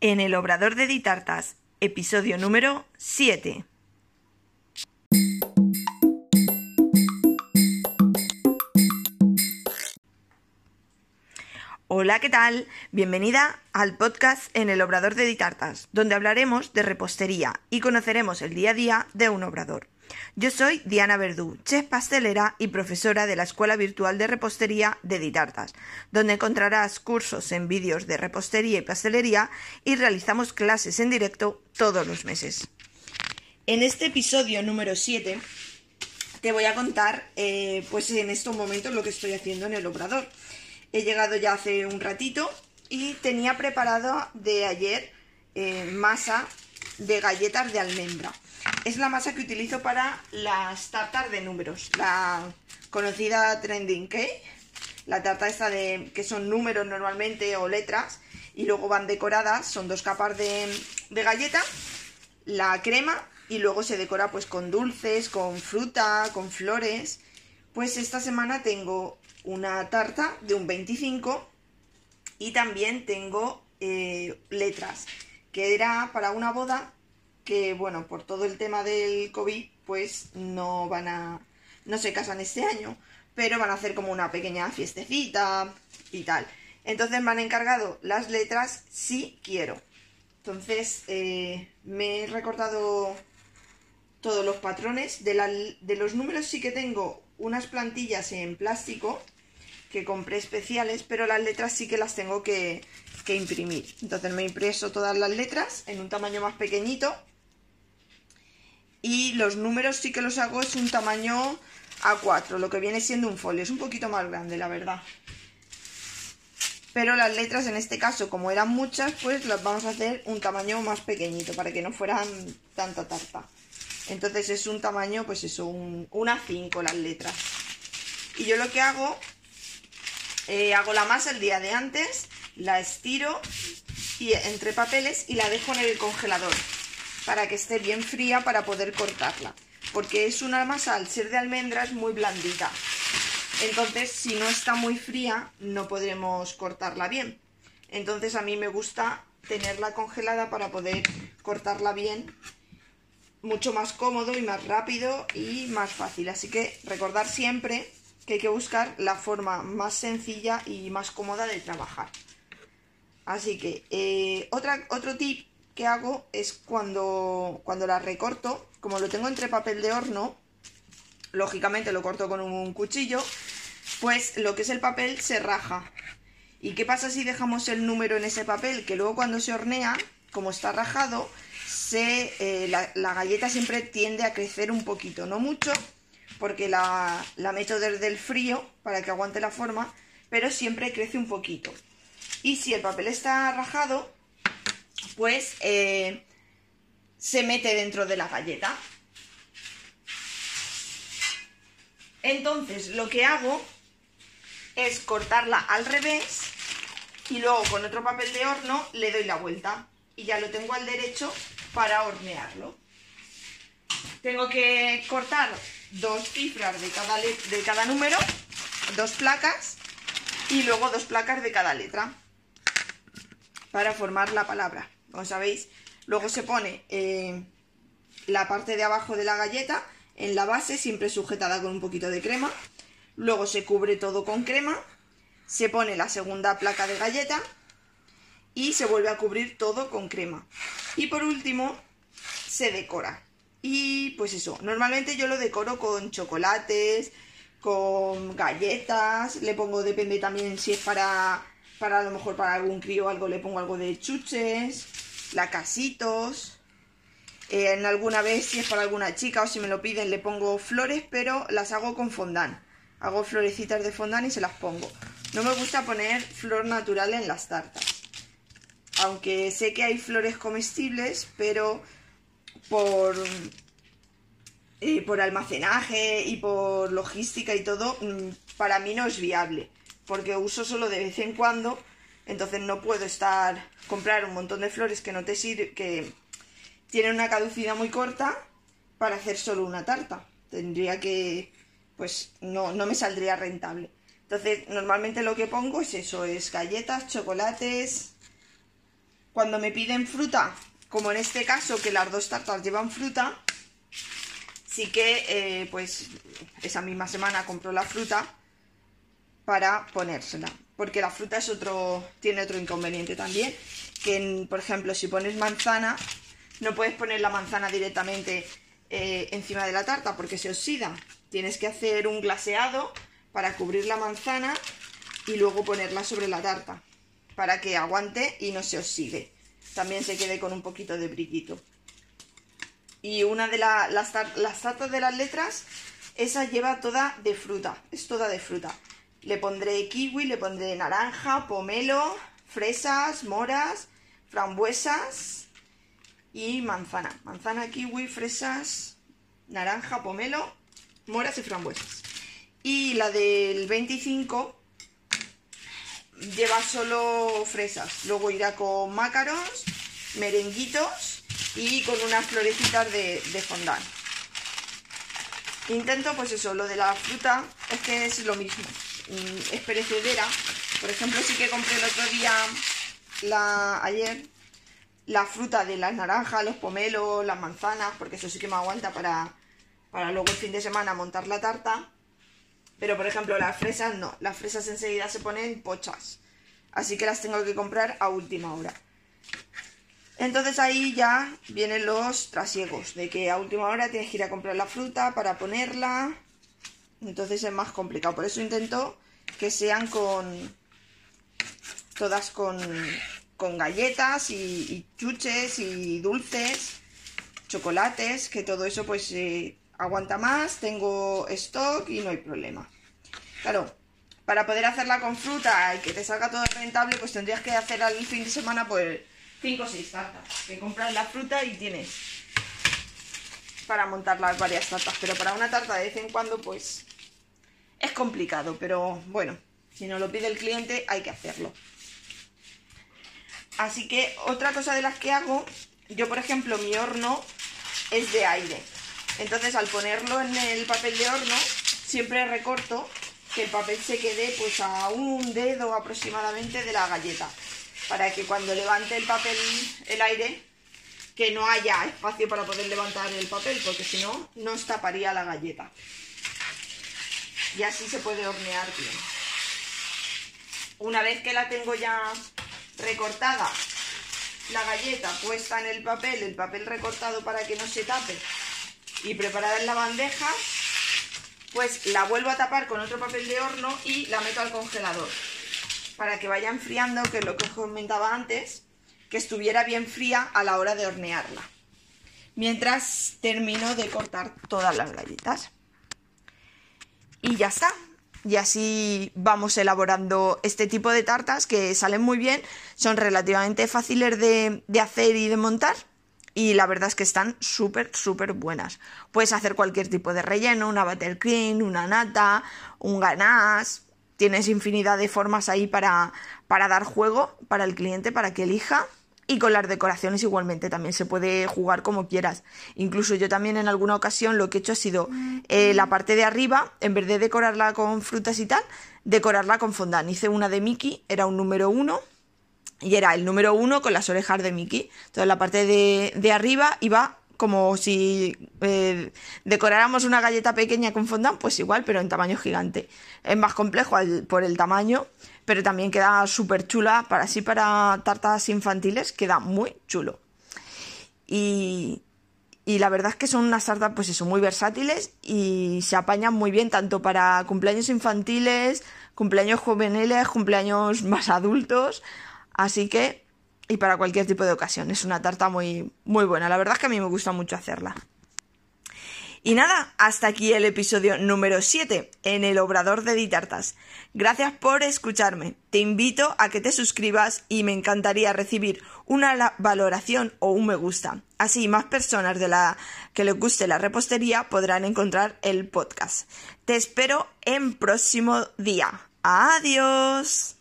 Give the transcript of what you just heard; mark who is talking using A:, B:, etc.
A: en el Obrador de Ditartas, episodio número 7. Hola, ¿qué tal? Bienvenida al podcast en el Obrador de Ditartas, donde hablaremos de repostería y conoceremos el día a día de un obrador. Yo soy Diana Verdú, chef pastelera y profesora de la Escuela Virtual de Repostería de Ditartas, donde encontrarás cursos en vídeos de repostería y pastelería y realizamos clases en directo todos los meses. En este episodio número 7 te voy a contar, eh, pues en estos momentos, lo que estoy haciendo en el obrador. He llegado ya hace un ratito y tenía preparado de ayer eh, masa de galletas de almendra. Es la masa que utilizo para las tartas de números, la conocida trending cake, la tarta esta de que son números normalmente o letras y luego van decoradas, son dos capas de, de galleta, la crema y luego se decora pues con dulces, con fruta, con flores. Pues esta semana tengo una tarta de un 25 y también tengo eh, letras, que era para una boda que, bueno, por todo el tema del COVID, pues no van a, no se casan este año, pero van a hacer como una pequeña fiestecita y tal. Entonces me han encargado las letras si quiero. Entonces eh, me he recortado todos los patrones. De, de los números sí que tengo unas plantillas en plástico que compré especiales, pero las letras sí que las tengo que, imprimir. Entonces me he impreso todas las letras en un tamaño más pequeñito y los números sí que los hago es un tamaño A4, lo que viene siendo un folio, es un poquito más grande la verdad. Pero las letras en este caso, como eran muchas, pues las vamos a hacer un tamaño más pequeñito para que no fueran tanta tarta. Entonces es un tamaño, pues eso, un, A5 las letras. Y yo lo que hago, eh, hago la masa el día de antes, la estiro y, entre papeles y la dejo en el congelador para que esté bien fría para poder cortarla. Porque es una masa, al ser de almendras, muy blandita. Entonces, si no está muy fría, no podremos cortarla bien. Entonces, a mí me gusta tenerla congelada para poder cortarla bien. Mucho más cómodo y más rápido y más fácil. Así que recordar siempre que hay que buscar la forma más sencilla y más cómoda de trabajar. Así que eh, otro tip que hago es cuando, cuando la recorto, como lo tengo entre papel de horno, lógicamente lo corto con un cuchillo, pues lo que es el papel se raja. ¿Y qué pasa si dejamos el número en ese papel? Que luego cuando se hornea, como está rajado, eh, la, galleta siempre tiende a crecer un poquito, no mucho, porque la, la meto desde el frío para que aguante la forma, pero siempre crece un poquito. Y si el papel está rajado, pues eh, se mete dentro de la galleta. Entonces lo que hago es cortarla al revés y luego con otro papel de horno le doy la vuelta y ya lo tengo al derecho para hornearlo. Tengo que cortar dos cifras de cada, de cada número, dos placas y luego dos placas de cada letra para formar la palabra. Como sabéis, luego se pone eh, la parte de abajo de la galleta en la base, siempre sujetada con un poquito de crema. Luego se cubre todo con crema, se pone la segunda placa de galleta y se vuelve a cubrir todo con crema. Y por último, se decora. Y pues eso, normalmente yo lo decoro con chocolates, con galletas, le pongo, depende también si es para para a lo mejor para algún crío algo le pongo algo de chuches, lacasitos. Eh, en alguna vez, si es para alguna chica o si me lo piden, le pongo flores, pero las hago con fondant. Hago florecitas de fondant y se las pongo. No me gusta poner flor natural en las tartas. Aunque sé que hay flores comestibles, pero por, eh, por almacenaje y por logística y todo, mm, para mí no es viable porque uso solo de vez en cuando, entonces no puedo estar comprar un montón de flores que no te sirve, que tienen una caducidad muy corta para hacer solo una tarta. Tendría que, pues no, no me saldría rentable. Entonces, normalmente lo que pongo es eso, es galletas, chocolates, cuando me piden fruta, como en este caso que las dos tartas llevan fruta, sí que eh, pues esa misma semana compro la fruta para ponérsela. Porque la fruta es otro, tiene otro inconveniente también, que por ejemplo si pones manzana, no puedes poner la manzana directamente eh, encima de la tarta porque se oxida. Tienes que hacer un glaseado para cubrir la manzana y luego ponerla sobre la tarta para que aguante y no se oxide. También se quede con un poquito de brillito. Y una de las, las tartas de las letras, esa lleva toda de fruta, es toda de fruta. Le pondré kiwi, le pondré naranja, pomelo, fresas, moras, frambuesas y manzana. Manzana, kiwi, fresas, naranja, pomelo, moras y frambuesas. Y la del 25 lleva solo fresas. Luego irá con mácaros, merenguitos y con unas florecitas de, de fondant. Intento, pues eso, lo de la fruta es que es lo mismo. Mm, es perecedera. Por ejemplo, sí que compré el otro día, la, ayer, la fruta de las naranjas, los pomelos, las manzanas, porque eso sí que me aguanta para, para luego el fin de semana montar la tarta. Pero por ejemplo las fresas no, las fresas enseguida se ponen pochas. Así que las tengo que comprar a última hora. Entonces ahí ya vienen los trasiegos, de que a última hora tienes que ir a comprar la fruta para ponerla. Entonces es más complicado. Por eso intento que sean con... Todas con, con galletas y, chuches y dulces, chocolates, que todo eso pues eh, aguanta más, tengo stock y no hay problema. Claro, para poder hacerla con fruta y que te salga todo rentable, pues tendrías que hacer al fin de semana pues 5 o 6 tartas. Que compras la fruta y tienes para montar las varias tartas. Pero para una tarta de vez en cuando, pues es complicado. Pero bueno, si no lo pide el cliente, hay que hacerlo. Así que otra cosa de las que hago, yo por ejemplo mi horno es de aire. Entonces al ponerlo en el papel de horno, siempre recorto que el papel se quede pues a un dedo aproximadamente de la galleta. Para que cuando levante el papel, el aire, que no haya espacio para poder levantar el papel, porque si no, nos taparía la galleta. Y así se puede hornear bien. Una vez que la tengo ya recortada, la galleta puesta en el papel, el papel recortado para que no se tape, y preparada en la bandeja, pues la vuelvo a tapar con otro papel de horno y la meto al congelador para que vaya enfriando, que es lo que os comentaba antes, que estuviera bien fría a la hora de hornearla. Mientras termino de cortar todas las galletas. Y ya está. Y así vamos elaborando este tipo de tartas que salen muy bien, son relativamente fáciles de, de hacer y de montar y la verdad es que están súper, súper buenas. Puedes hacer cualquier tipo de relleno, una buttercream, una nata, un ganache. Tienes infinidad de formas ahí para, para dar juego para el cliente, para que elija. Y con las decoraciones igualmente también se puede jugar como quieras. Incluso yo también en alguna ocasión lo que he hecho ha sido eh, la parte de arriba, en vez de decorarla con frutas y tal, decorarla con fondant. Hice una de Mickey, era un número uno y era el número uno con las orejas de Mickey. Entonces la parte de, de arriba iba como si eh, decoráramos una galleta pequeña con fondant, pues igual, pero en tamaño gigante. Es más complejo por el tamaño, pero también queda súper chula. Para así para tartas infantiles queda muy chulo. Y, y la verdad es que son unas tartas, pues eso, muy versátiles y se apañan muy bien tanto para cumpleaños infantiles, cumpleaños juveniles, cumpleaños más adultos. Así que, y para cualquier tipo de ocasión, es una tarta muy, muy buena. La verdad es que a mí me gusta mucho hacerla. Y nada, hasta aquí el episodio número 7 en el Obrador de Ditartas. Gracias por escucharme. Te invito a que te suscribas y me encantaría recibir una valoración o un me gusta. Así más personas de la que les guste la repostería podrán encontrar el podcast. Te espero en próximo día. Adiós.